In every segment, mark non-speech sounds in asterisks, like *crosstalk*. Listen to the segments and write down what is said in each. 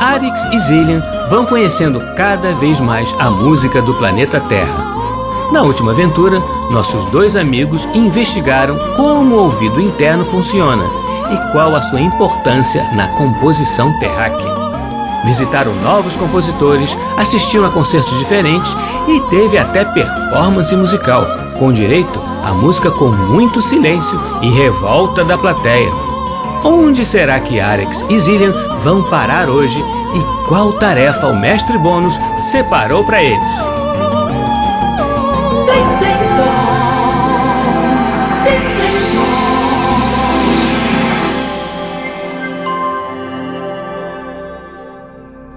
Arix e Zillian vão conhecendo cada vez mais a música do planeta Terra. Na última aventura, nossos dois amigos investigaram como o ouvido interno funciona e qual a sua importância na composição terráquea. Visitaram novos compositores, assistiram a concertos diferentes e teve até performance musical, com direito a música com muito silêncio e revolta da plateia. Onde será que Arex e Zillian vão parar hoje e qual tarefa o mestre Bônus separou para eles?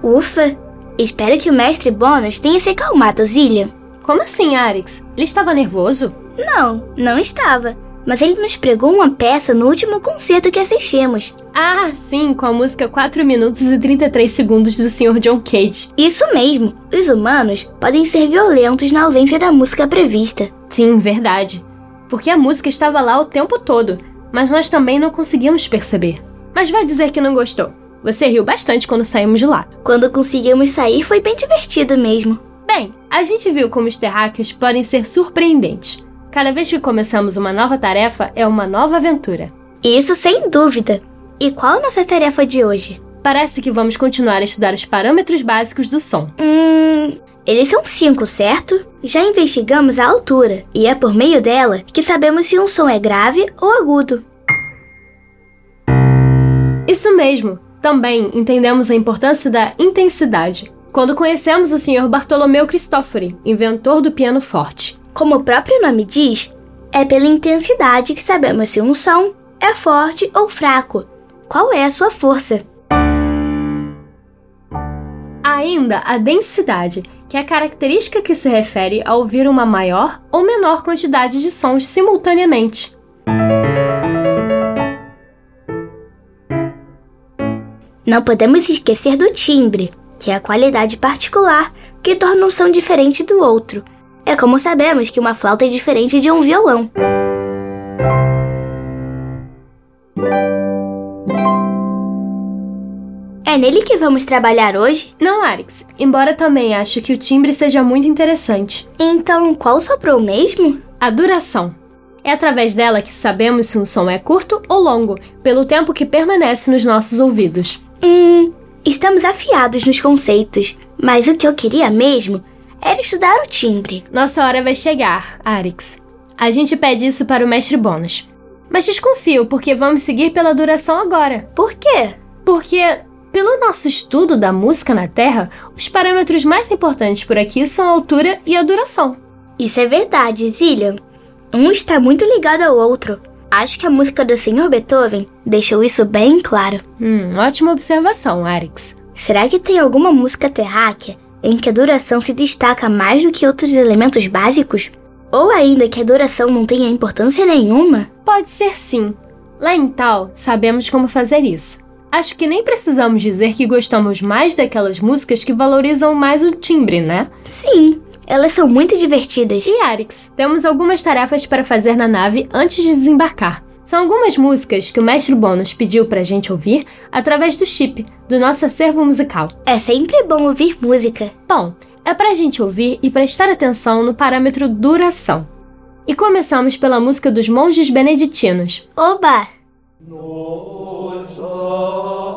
Ufa! Espero que o mestre Bônus tenha se acalmado, Zillian. Como assim, Arix? Ele estava nervoso? Não, não estava. Mas ele nos pregou uma peça no último concerto que assistimos. Ah, sim, com a música 4 minutos e 33 segundos do Sr. John Cage. Isso mesmo! Os humanos podem ser violentos na ausência da música prevista. Sim, verdade. Porque a música estava lá o tempo todo, mas nós também não conseguimos perceber. Mas vai dizer que não gostou. Você riu bastante quando saímos de lá. Quando conseguimos sair, foi bem divertido mesmo. Bem, a gente viu como os terráqueos podem ser surpreendentes. Cada vez que começamos uma nova tarefa, é uma nova aventura. Isso sem dúvida. E qual a nossa tarefa de hoje? Parece que vamos continuar a estudar os parâmetros básicos do som. Hum. Eles são cinco, certo? Já investigamos a altura, e é por meio dela que sabemos se um som é grave ou agudo. Isso mesmo! Também entendemos a importância da intensidade quando conhecemos o Sr. Bartolomeu Cristofori, inventor do piano forte. Como o próprio nome diz, é pela intensidade que sabemos se um som é forte ou fraco. Qual é a sua força? Ainda a densidade, que é a característica que se refere a ouvir uma maior ou menor quantidade de sons simultaneamente. Não podemos esquecer do timbre, que é a qualidade particular que torna um som diferente do outro. É como sabemos que uma flauta é diferente de um violão. É nele que vamos trabalhar hoje? Não, Arix. Embora também acho que o timbre seja muito interessante. Então, qual soprou mesmo? A duração. É através dela que sabemos se um som é curto ou longo, pelo tempo que permanece nos nossos ouvidos. Hum, estamos afiados nos conceitos, mas o que eu queria mesmo era estudar o timbre. Nossa hora vai chegar, Arix. A gente pede isso para o mestre Bônus. Mas desconfio, porque vamos seguir pela duração agora. Por quê? Porque, pelo nosso estudo da música na Terra, os parâmetros mais importantes por aqui são a altura e a duração. Isso é verdade, Zillian. Um está muito ligado ao outro. Acho que a música do Sr. Beethoven deixou isso bem claro. Hum, ótima observação, Arix. Será que tem alguma música terráquea em que a duração se destaca mais do que outros elementos básicos? Ou ainda que a duração não tenha importância nenhuma? Pode ser sim. Lá em Tal, sabemos como fazer isso. Acho que nem precisamos dizer que gostamos mais daquelas músicas que valorizam mais o timbre, né? Sim, elas são muito divertidas. E Arix, temos algumas tarefas para fazer na nave antes de desembarcar. São algumas músicas que o mestre Bônus pediu pra gente ouvir através do chip do nosso acervo musical. É sempre bom ouvir música. Bom, é pra gente ouvir e prestar atenção no parâmetro duração. E começamos pela música dos monges beneditinos. Oba! Essa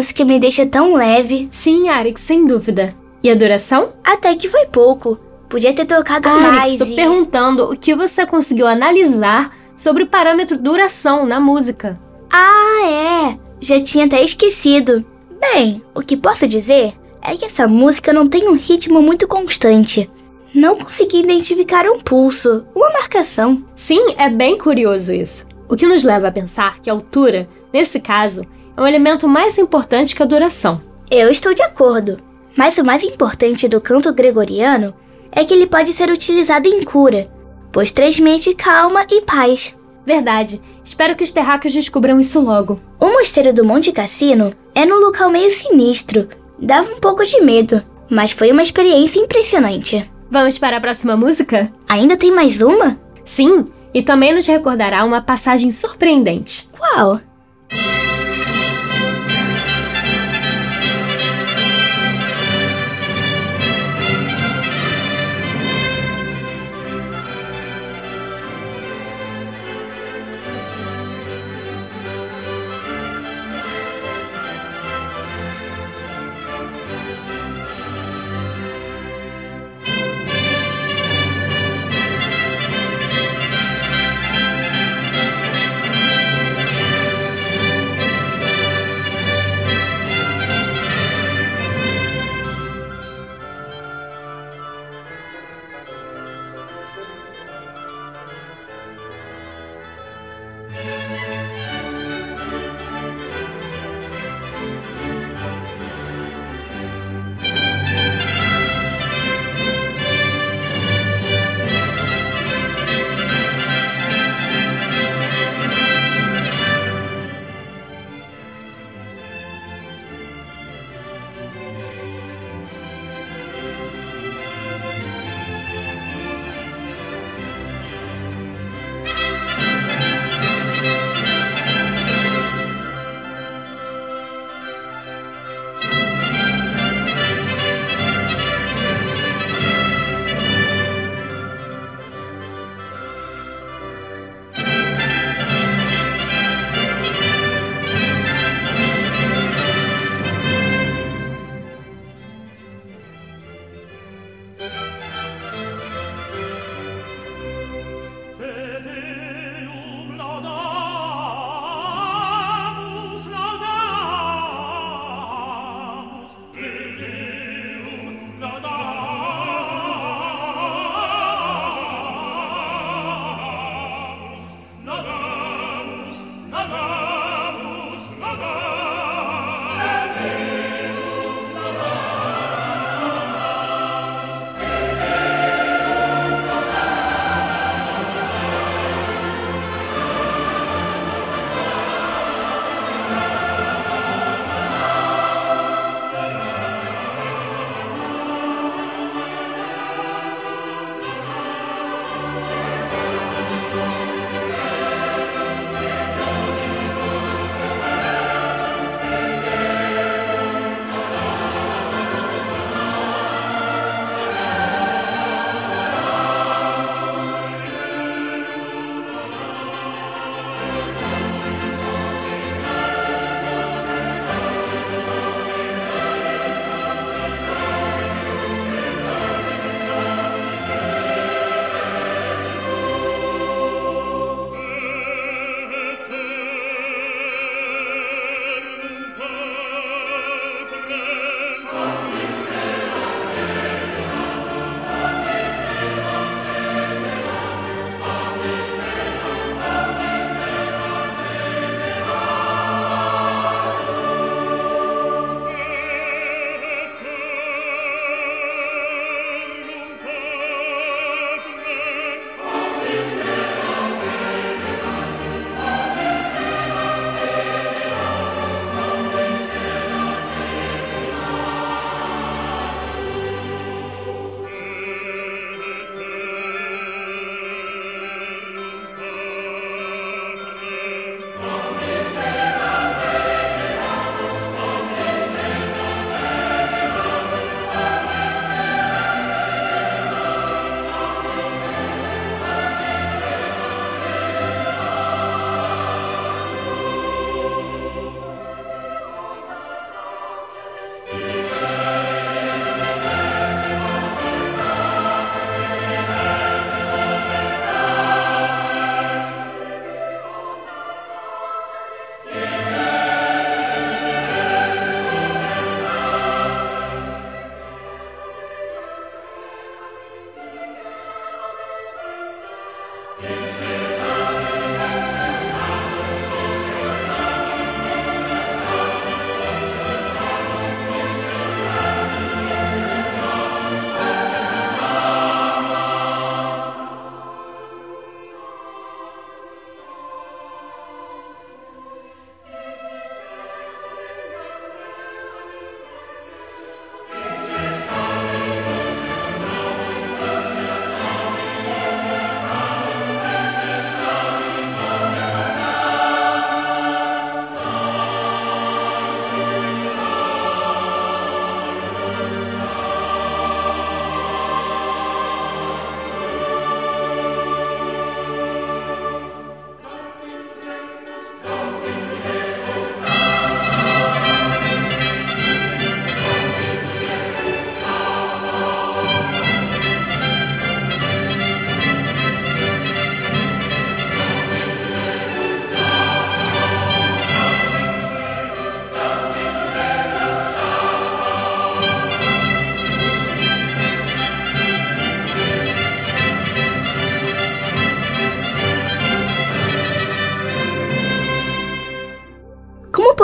música me deixa tão leve. Sim, Arix, sem dúvida. E a duração? Até que foi pouco. Podia ter tocado Arix, mais. estou e... perguntando o que você conseguiu analisar sobre o parâmetro duração na música. Ah, é. Já tinha até esquecido. Bem, o que posso dizer é que essa música não tem um ritmo muito constante. Não consegui identificar um pulso, uma marcação. Sim, é bem curioso isso. O que nos leva a pensar que a altura, nesse caso, é um elemento mais importante que a duração. Eu estou de acordo. Mas o mais importante do canto gregoriano é que ele pode ser utilizado em cura, pois transmite calma e paz. Verdade. Espero que os terráqueos descubram isso logo. O mosteiro do Monte Cassino é num local meio sinistro. Dava um pouco de medo, mas foi uma experiência impressionante. Vamos para a próxima música? Ainda tem mais uma? Sim, e também nos recordará uma passagem surpreendente. Qual?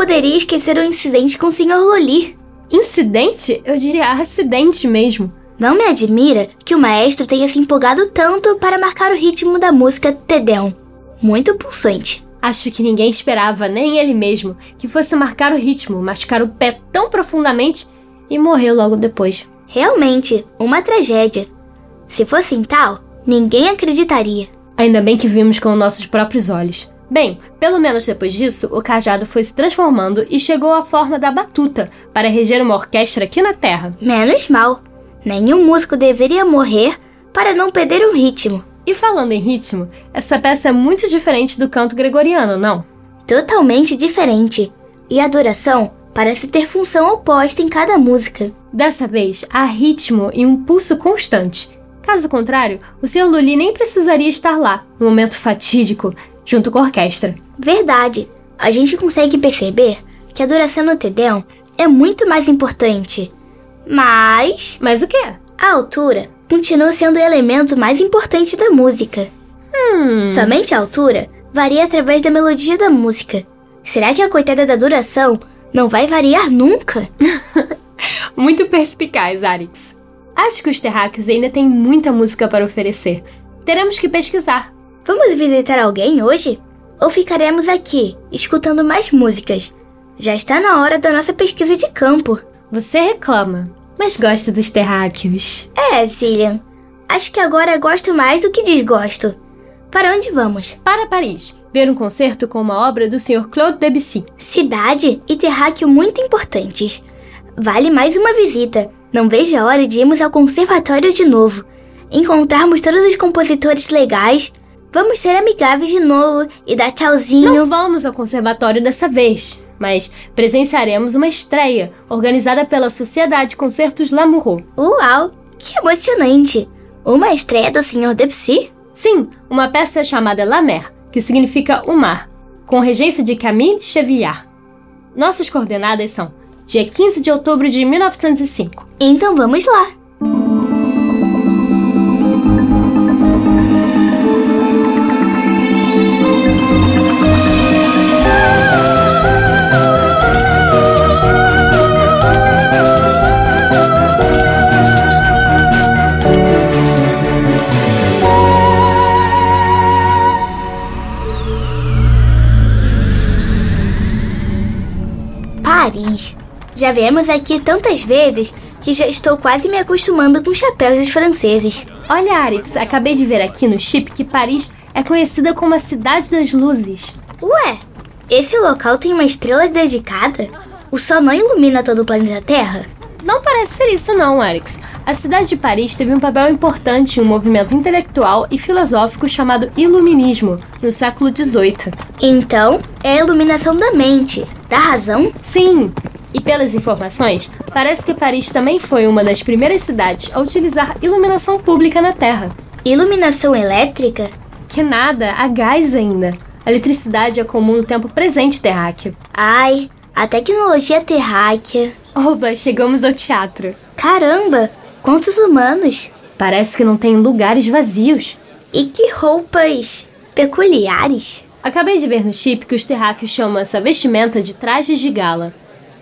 Poderia esquecer o incidente com o Sr. Loli? Incidente? Eu diria acidente mesmo. Não me admira que o maestro tenha se empolgado tanto para marcar o ritmo da música Tedeum. Muito pulsante. Acho que ninguém esperava, nem ele mesmo, que fosse marcar o ritmo, machucar o pé tão profundamente e morrer logo depois. Realmente, uma tragédia. Se fosse tal, ninguém acreditaria. Ainda bem que vimos com nossos próprios olhos. Bem, pelo menos depois disso, o cajado foi se transformando e chegou à forma da batuta para reger uma orquestra aqui na Terra. Menos mal. Nenhum músico deveria morrer para não perder o ritmo. E falando em ritmo, essa peça é muito diferente do canto gregoriano, não? Totalmente diferente. E a duração parece ter função oposta em cada música. Dessa vez, há ritmo e um pulso constante. Caso contrário, o Sr. Lully nem precisaria estar lá, no momento fatídico, junto com a orquestra. Verdade. A gente consegue perceber que a duração do Tedeum é muito mais importante. Mas. Mas o quê? A altura continua sendo o elemento mais importante da música. Hum. Somente a altura varia através da melodia da música. Será que a coitada da duração não vai variar nunca? *laughs* Muito perspicaz, Arix. Acho que os terráqueos ainda têm muita música para oferecer. Teremos que pesquisar. Vamos visitar alguém hoje? Ou ficaremos aqui, escutando mais músicas? Já está na hora da nossa pesquisa de campo. Você reclama, mas gosta dos terráqueos. É, Cillian. Acho que agora gosto mais do que desgosto. Para onde vamos? Para Paris, ver um concerto com uma obra do Sr. Claude Debussy. Cidade e terráqueo muito importantes. Vale mais uma visita. Não vejo a hora de irmos ao conservatório de novo. Encontrarmos todos os compositores legais. Vamos ser amigáveis de novo e dar tchauzinho. Não vamos ao conservatório dessa vez, mas presenciaremos uma estreia organizada pela Sociedade Concertos Lamoureux. Uau, que emocionante! Uma estreia do Sr. Debussy? Sim, uma peça chamada La Mer, que significa o mar, com regência de Camille Chevillard. Nossas coordenadas são dia 15 de outubro de 1905. Então vamos lá! Paris. Já viemos aqui tantas vezes que já estou quase me acostumando com os chapéus dos franceses. Olha, Arix, acabei de ver aqui no chip que Paris é conhecida como a Cidade das Luzes. Ué, esse local tem uma estrela dedicada? O sol não ilumina todo o planeta Terra? Não parece ser isso não, Arix. A cidade de Paris teve um papel importante em um movimento intelectual e filosófico chamado Iluminismo, no século XVIII. Então, é a iluminação da mente, da razão? Sim, e pelas informações, parece que Paris também foi uma das primeiras cidades a utilizar iluminação pública na Terra. Iluminação elétrica? Que nada, a gás ainda. A eletricidade é comum no tempo presente terráqueo. Ai, a tecnologia terráquea. Oba, chegamos ao teatro. Caramba, quantos humanos! Parece que não tem lugares vazios. E que roupas peculiares! Acabei de ver no chip que os terráqueos chamam essa vestimenta de trajes de gala.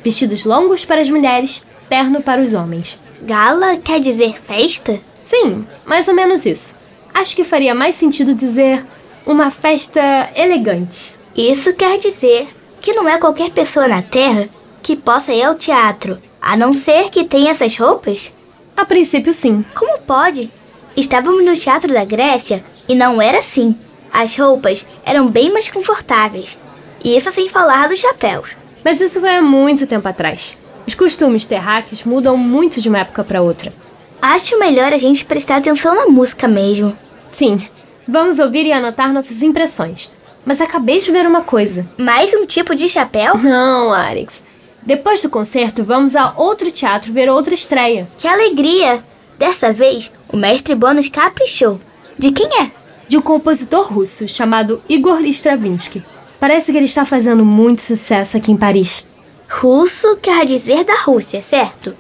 Vestidos longos para as mulheres, terno para os homens. Gala quer dizer festa? Sim, mais ou menos isso. Acho que faria mais sentido dizer uma festa elegante. Isso quer dizer que não é qualquer pessoa na Terra que possa ir ao teatro, a não ser que tenha essas roupas? A princípio, sim. Como pode? Estávamos no teatro da Grécia e não era assim. As roupas eram bem mais confortáveis. E isso sem falar dos chapéus. Mas isso foi há muito tempo atrás. Os costumes terráqueos mudam muito de uma época para outra. Acho melhor a gente prestar atenção na música mesmo. Sim, vamos ouvir e anotar nossas impressões. Mas acabei de ver uma coisa. Mais um tipo de chapéu? Não, Arix. Depois do concerto, vamos a outro teatro ver outra estreia. Que alegria! Dessa vez, o mestre Bônus caprichou. De quem é? De um compositor russo chamado Igor Stravinsky. Parece que ele está fazendo muito sucesso aqui em Paris. Russo quer dizer da Rússia, certo?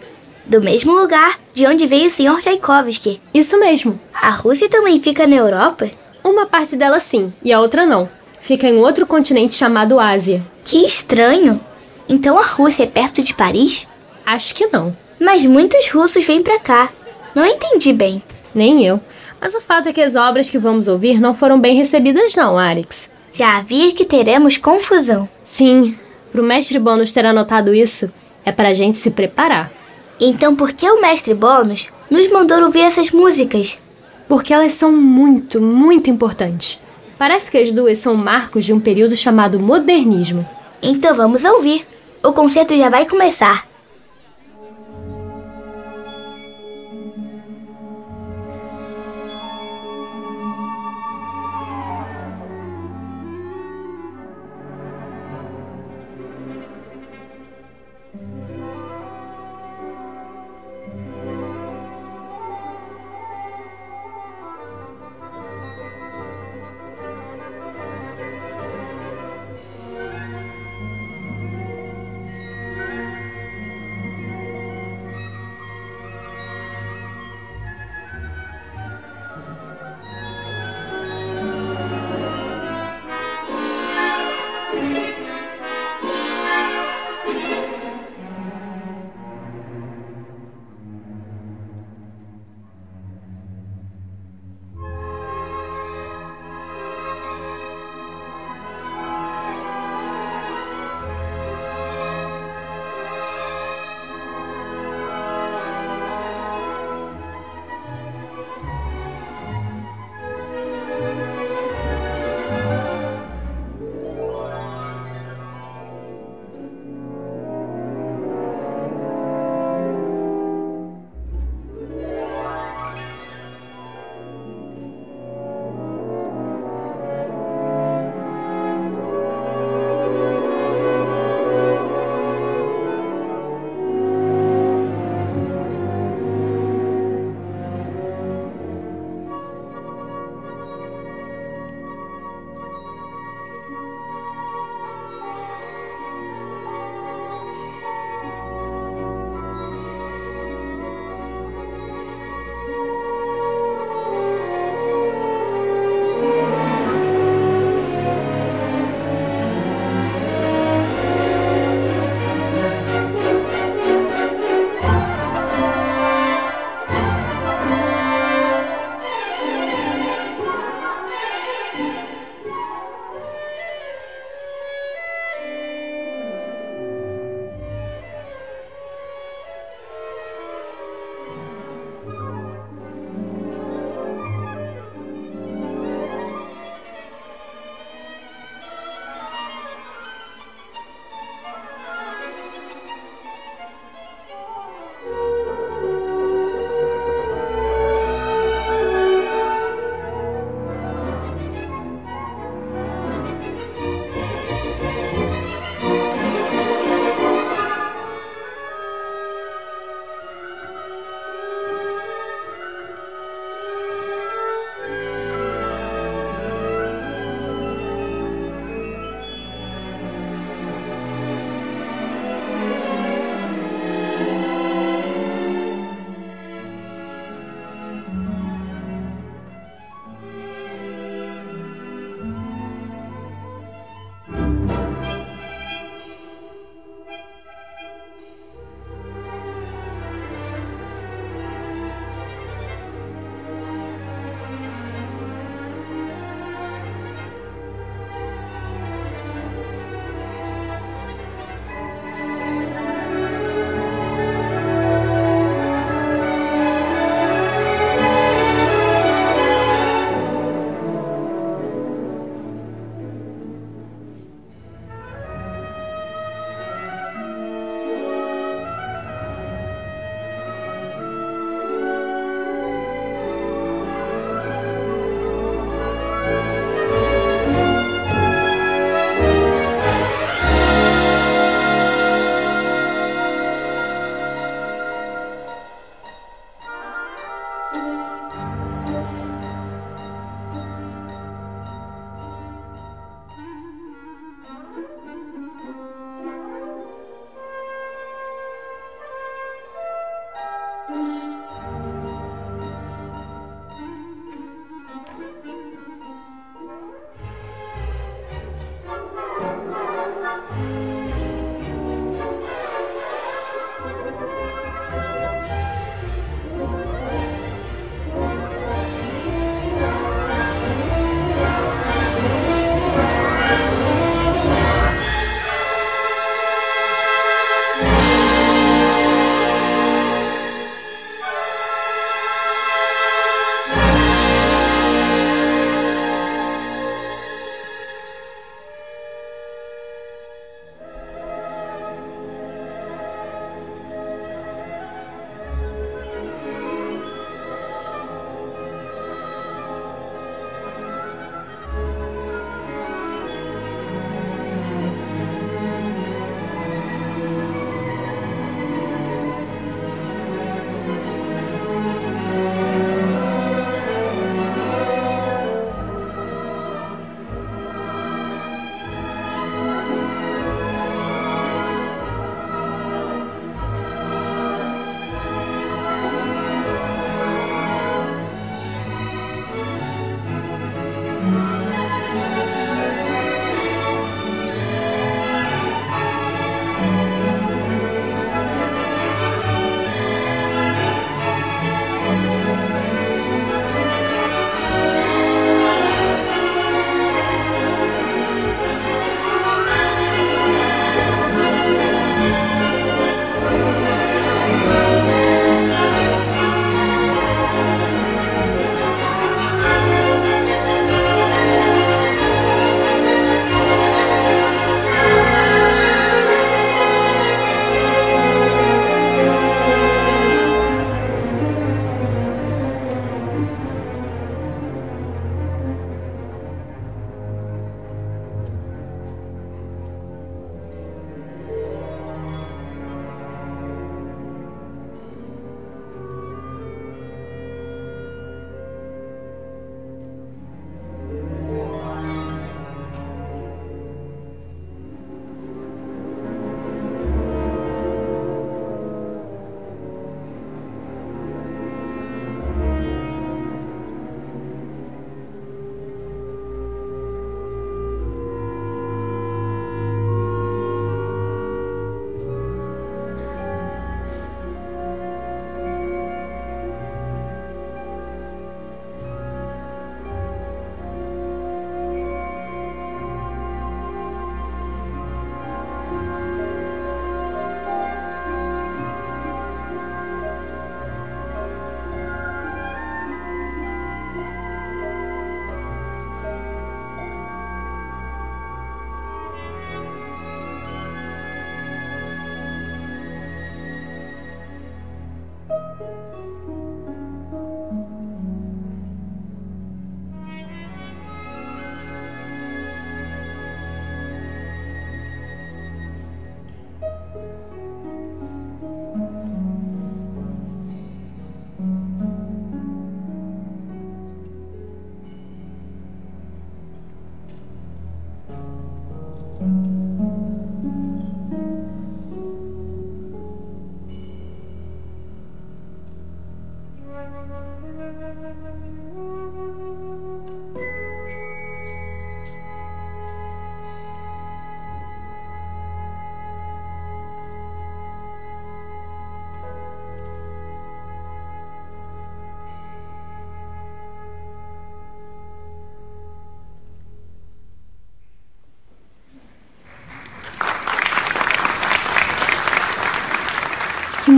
Do mesmo lugar de onde veio o Sr. Tchaikovsky. Isso mesmo. A Rússia também fica na Europa? Uma parte dela sim, e a outra não. Fica em outro continente chamado Ásia. Que estranho! Então a Rússia é perto de Paris? Acho que não. Mas muitos russos vêm pra cá. Não entendi bem. Nem eu. Mas o fato é que as obras que vamos ouvir não foram bem recebidas, não, Arix. Já havia que teremos confusão. Sim, pro mestre Bônus ter anotado isso, é pra gente se preparar. Então por que o mestre Bônus nos mandou ouvir essas músicas? Porque elas são muito, muito importantes. Parece que as duas são marcos de um período chamado modernismo. Então vamos ouvir. O concerto já vai começar.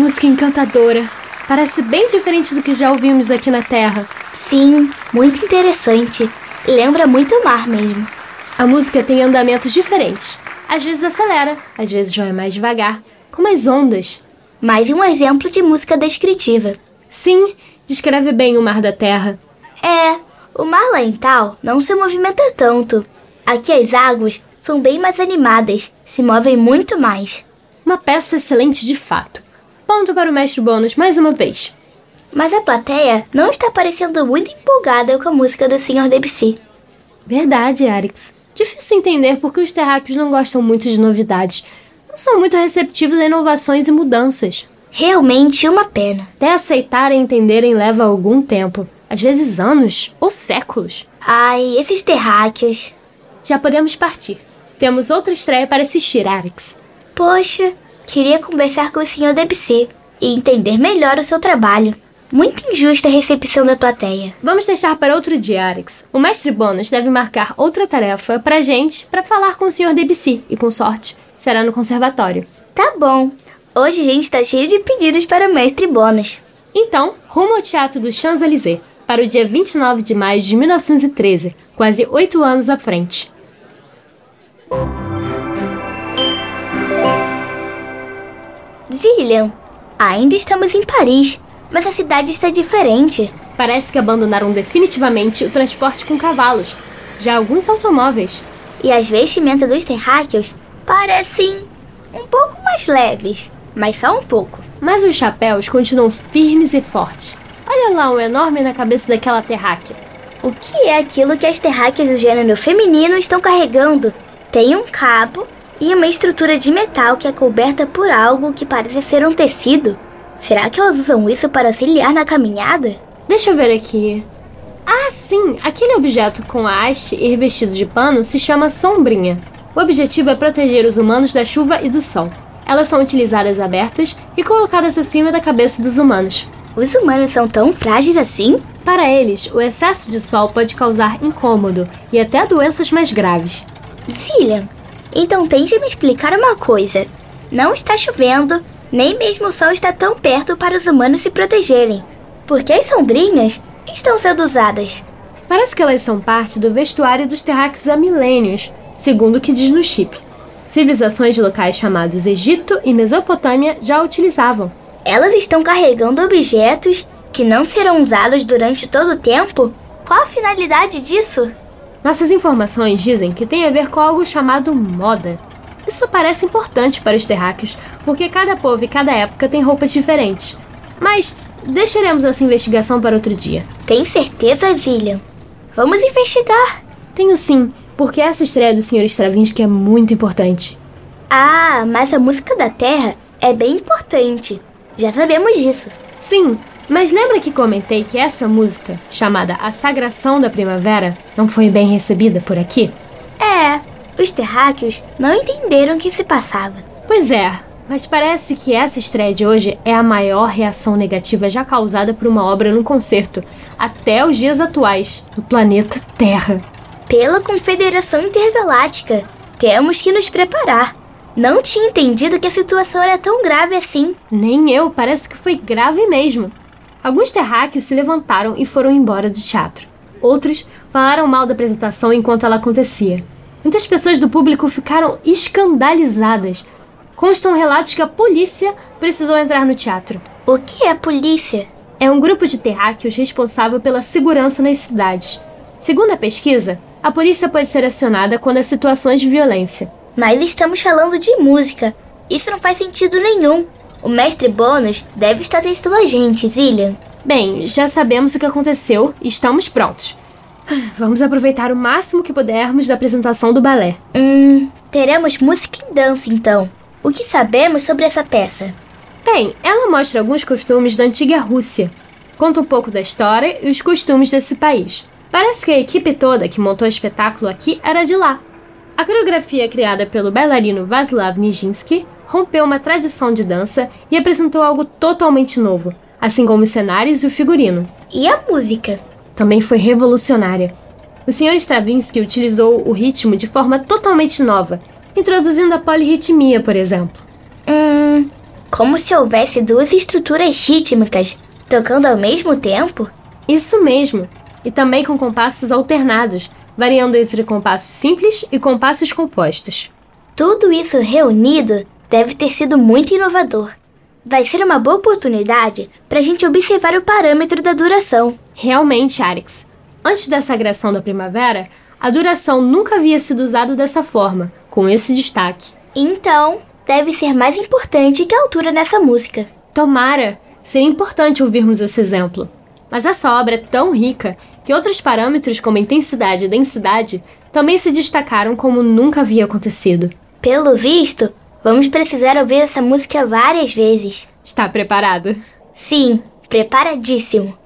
Música encantadora! Parece bem diferente do que já ouvimos aqui na Terra. Sim, muito interessante. Lembra muito o mar mesmo. A música tem andamentos diferentes. Às vezes acelera, às vezes vai mais devagar, como as ondas. Mais um exemplo de música descritiva. Sim, descreve bem o mar da Terra. É, o mar lá em Tal não se movimenta tanto. Aqui as águas são bem mais animadas, se movem muito mais. Uma peça excelente de fato. Ponto para o mestre Bônus mais uma vez. Mas a plateia não está parecendo muito empolgada com a música do Sr. Debussy. Verdade, Arix. Difícil entender porque os terráqueos não gostam muito de novidades. Não são muito receptivos a inovações e mudanças. Realmente uma pena. Até aceitarem e entenderem leva algum tempo. Às vezes anos ou séculos. Ai, esses terráqueos. Já podemos partir. Temos outra estreia para assistir, Arix. Poxa, queria conversar com o Sr. Debussy e entender melhor o seu trabalho. Muito injusta a recepção da plateia. Vamos deixar para outro dia, Arix. O mestre Bônus deve marcar outra tarefa pra gente para falar com o Sr. Debussy e, com sorte, será no conservatório. Tá bom. Hoje a gente tá cheio de pedidos para o mestre Bônus. Então, rumo ao Teatro do Champs-Élysées, para o dia 29 de maio de 1913, quase oito anos à frente. Gillian, ainda estamos em Paris, mas a cidade está diferente. Parece que abandonaram definitivamente o transporte com cavalos, já alguns automóveis. E as vestimentas dos terráqueos parecem um pouco mais leves, mas só um pouco. Mas os chapéus continuam firmes e fortes. Olha lá um enorme na cabeça daquela terráquea. O que é aquilo que as terráqueas do gênero feminino estão carregando? Tem um cabo e uma estrutura de metal que é coberta por algo que parece ser um tecido. Será que elas usam isso para auxiliar na caminhada? Deixa eu ver aqui. Ah, sim! Aquele objeto com a haste e revestido de pano se chama sombrinha. O objetivo é proteger os humanos da chuva e do sol. Elas são utilizadas abertas e colocadas acima da cabeça dos humanos. Os humanos são tão frágeis assim? Para eles, o excesso de sol pode causar incômodo e até doenças mais graves. Cillian, então tente me explicar uma coisa. Não está chovendo, nem mesmo o sol está tão perto para os humanos se protegerem. Por que as sombrinhas estão sendo usadas? Parece que elas são parte do vestuário dos terráqueos há milênios, segundo o que diz no chip. Civilizações de locais chamados Egito e Mesopotâmia já utilizavam. Elas estão carregando objetos que não serão usados durante todo o tempo? Qual a finalidade disso? Nossas informações dizem que tem a ver com algo chamado moda. Isso parece importante para os terráqueos, porque cada povo e cada época tem roupas diferentes. Mas deixaremos essa investigação para outro dia. Tem certeza, Zillian? Vamos investigar. Tenho sim, porque essa estreia do Sr. Stravinsky é muito importante. Ah, mas a música da Terra é bem importante. Já sabemos disso. Sim, mas lembra que comentei que essa música, chamada A Sagração da Primavera, não foi bem recebida por aqui? É, os terráqueos não entenderam o que se passava. Pois é, mas parece que essa estreia de hoje é a maior reação negativa já causada por uma obra num concerto, até os dias atuais, no planeta Terra. Pela Confederação Intergaláctica, temos que nos preparar. Não tinha entendido que a situação era tão grave assim. Nem eu, parece que foi grave mesmo. Alguns terráqueos se levantaram e foram embora do teatro. Outros falaram mal da apresentação enquanto ela acontecia. Muitas pessoas do público ficaram escandalizadas. Constam relatos que a polícia precisou entrar no teatro. O que é a polícia? É um grupo de terráqueos responsável pela segurança nas cidades. Segundo a pesquisa, a polícia pode ser acionada quando há situações de violência. Mas estamos falando de música. Isso não faz sentido nenhum. O mestre Bônus deve estar testando a gente, Zillian. Bem, já sabemos o que aconteceu e estamos prontos. *sighs* Vamos aproveitar o máximo que pudermos da apresentação do balé. Hum, teremos música e dança então. O que sabemos sobre essa peça? Bem, ela mostra alguns costumes da antiga Rússia. Conta um pouco da história e os costumes desse país. Parece que a equipe toda que montou o espetáculo aqui era de lá. A coreografia criada pelo bailarino Vaslav Nijinsky rompeu uma tradição de dança e apresentou algo totalmente novo, assim como os cenários e o figurino. E a música? Também foi revolucionária. O Sr. Stravinsky utilizou o ritmo de forma totalmente nova, introduzindo a polirritmia, por exemplo. Hum, Como se houvesse duas estruturas rítmicas tocando ao mesmo tempo? Isso mesmo, e também com compassos alternados, variando entre compassos simples e compassos compostos. Tudo isso reunido deve ter sido muito inovador. Vai ser uma boa oportunidade para a gente observar o parâmetro da duração. Realmente, Arix. Antes da sagração da primavera, a duração nunca havia sido usada dessa forma, com esse destaque. Então, deve ser mais importante que a altura nessa música. Tomara! Seria importante ouvirmos esse exemplo. Mas essa obra é tão rica que outros parâmetros, como intensidade e densidade, também se destacaram como nunca havia acontecido. Pelo visto, vamos precisar ouvir essa música várias vezes. Está preparada? Sim, preparadíssimo.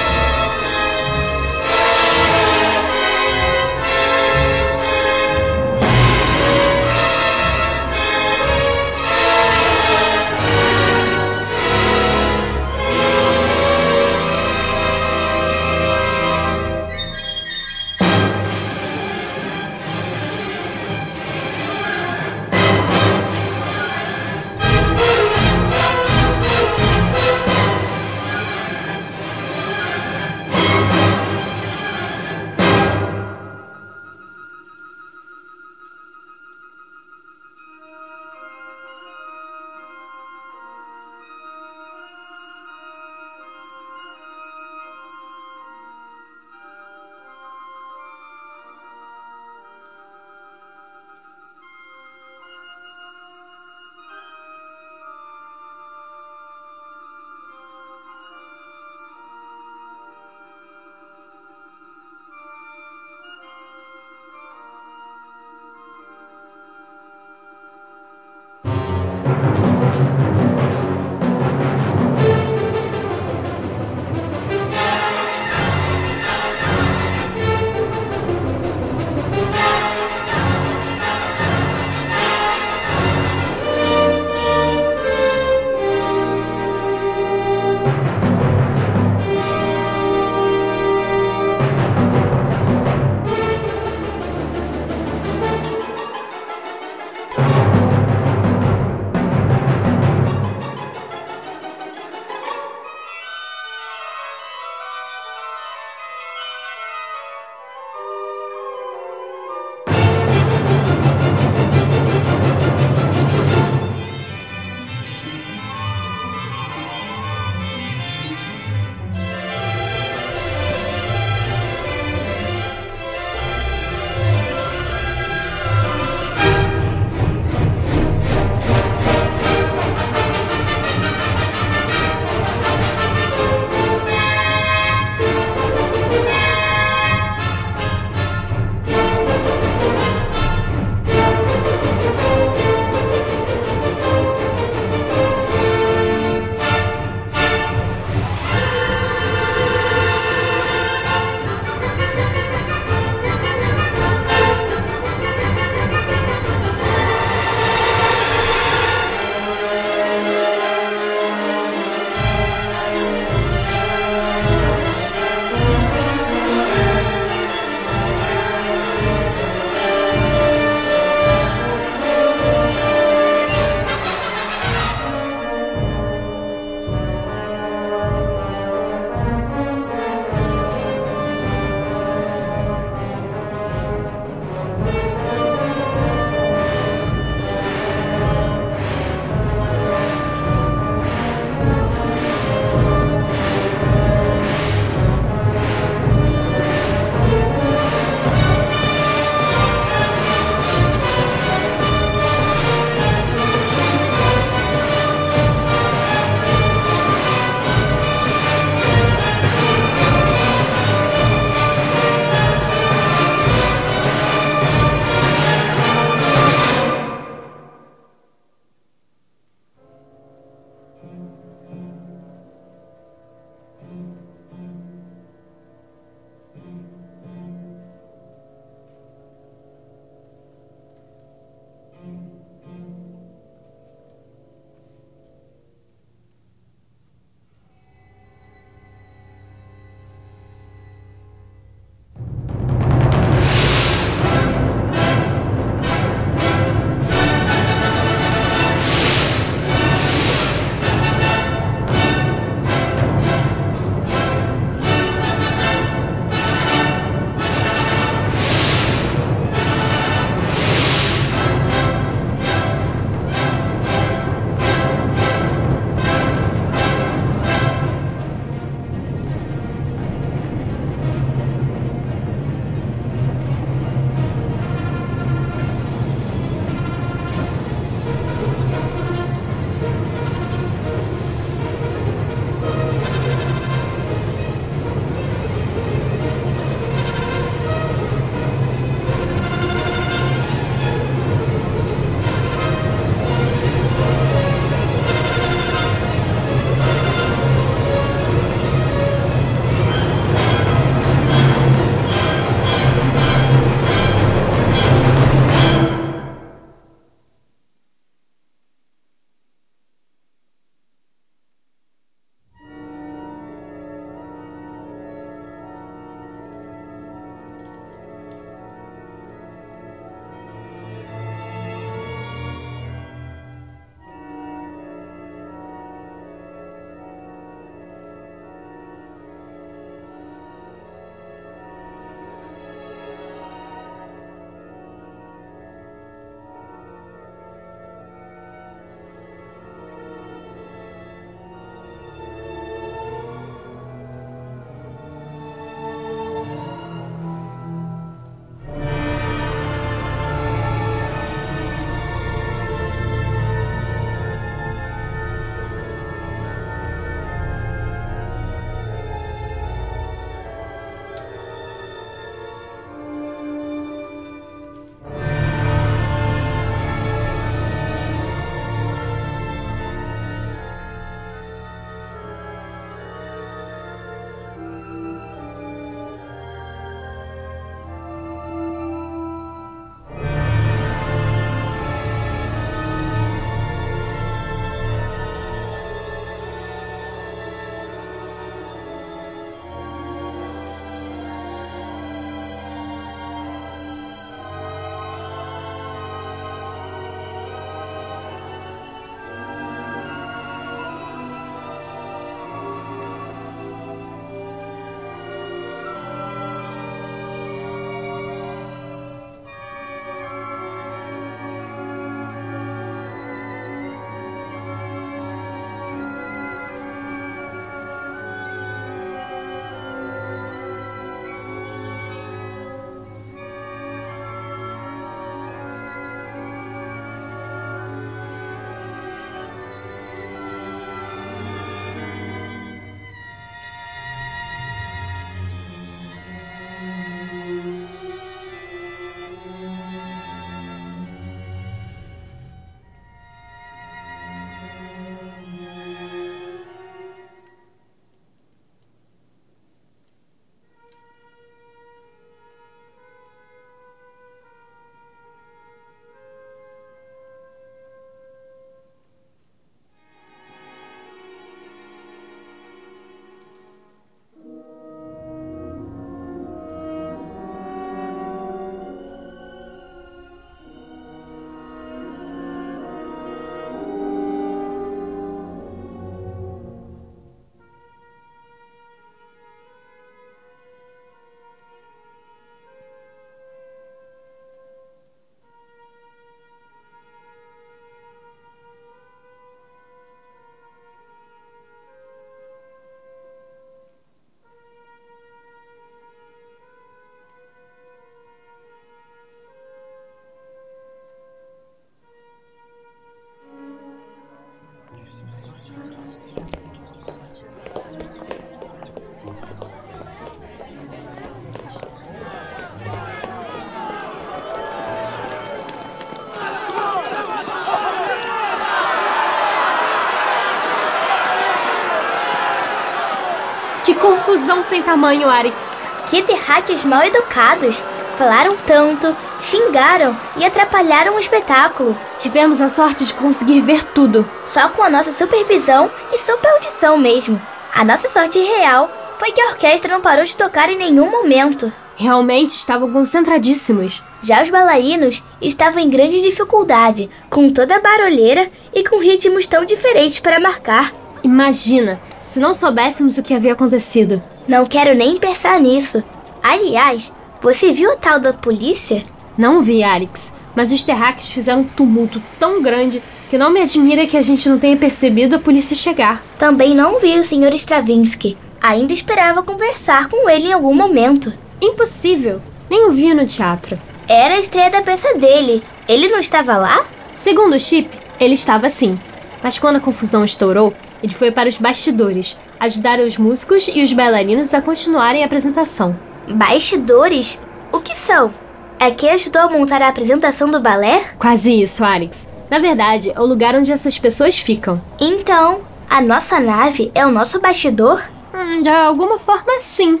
Confusão sem tamanho, Arix. Que terráqueos mal educados! Falaram tanto, xingaram e atrapalharam o espetáculo. Tivemos a sorte de conseguir ver tudo. Só com a nossa supervisão e superaudição mesmo. A nossa sorte real foi que a orquestra não parou de tocar em nenhum momento. Realmente estavam concentradíssimos. Já os bailarinos estavam em grande dificuldade, com toda a barulheira e com ritmos tão diferentes para marcar. Imagina, se não soubéssemos o que havia acontecido. Não quero nem pensar nisso. Aliás, você viu o tal da polícia? Não vi, Arix, mas os terráqueos fizeram um tumulto tão grande que não me admira que a gente não tenha percebido a polícia chegar. Também não vi o Sr. Stravinsky. Ainda esperava conversar com ele em algum momento. Impossível! Nem o vi no teatro. Era a estreia da peça dele. Ele não estava lá? Segundo o Chip, ele estava sim. Mas quando a confusão estourou, ele foi para os bastidores, ajudar os músicos e os bailarinos a continuarem a apresentação. Bastidores? O que são? É quem ajudou a montar a apresentação do balé? Quase isso, Alex. Na verdade, é o lugar onde essas pessoas ficam. Então, a nossa nave é o nosso bastidor? Hum, de alguma forma, sim.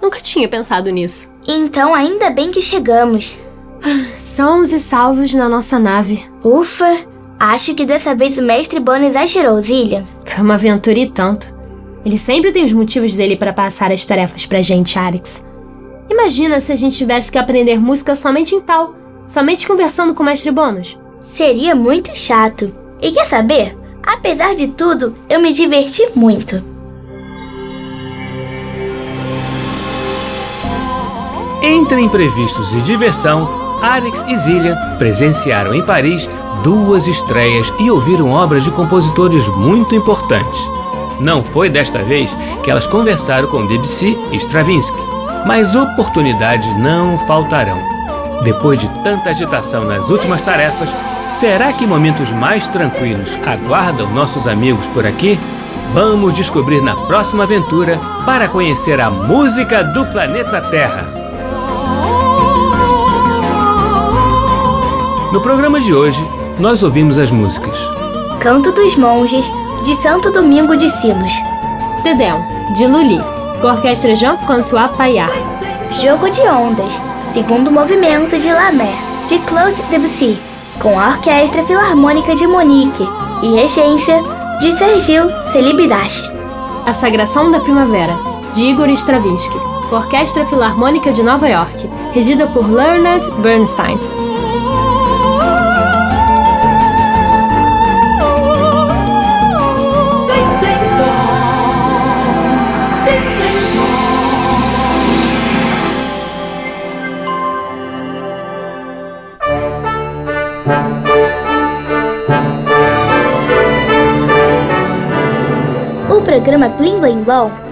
Nunca tinha pensado nisso. Então, ainda bem que chegamos. Sãos e salvos na nossa nave. Ufa! Acho que dessa vez o mestre Bono exagerou, Zillian. Foi uma aventura e tanto. Ele sempre tem os motivos dele para passar as tarefas pra gente, Alex. Imagina se a gente tivesse que aprender música somente em tal, somente conversando com o mestre Bônus. Seria muito chato. E quer saber? Apesar de tudo, eu me diverti muito. Entre imprevistos e diversão, Alex e Zillian presenciaram em Paris duas estreias e ouviram obras de compositores muito importantes. Não foi desta vez que elas conversaram com Debussy e Stravinsky, mas oportunidades não faltarão. Depois de tanta agitação nas últimas tarefas, será que momentos mais tranquilos aguardam nossos amigos por aqui? Vamos descobrir na próxima aventura para conhecer a música do planeta Terra. No programa de hoje, nós ouvimos as músicas Canto dos Monges, de Santo Domingo de Silos. Dedéu, de Lully, com a orquestra Jean-François Paillard. Jogo de Ondas, segundo movimento de La Mer, de Claude Debussy, com a Orquestra Filarmônica de Monique e regência de Sergio Celibidache. A Sagração da Primavera, de Igor Stravinsky, com a Orquestra Filarmônica de Nova York, regida por Leonard Bernstein. Programa Blim Blim Blom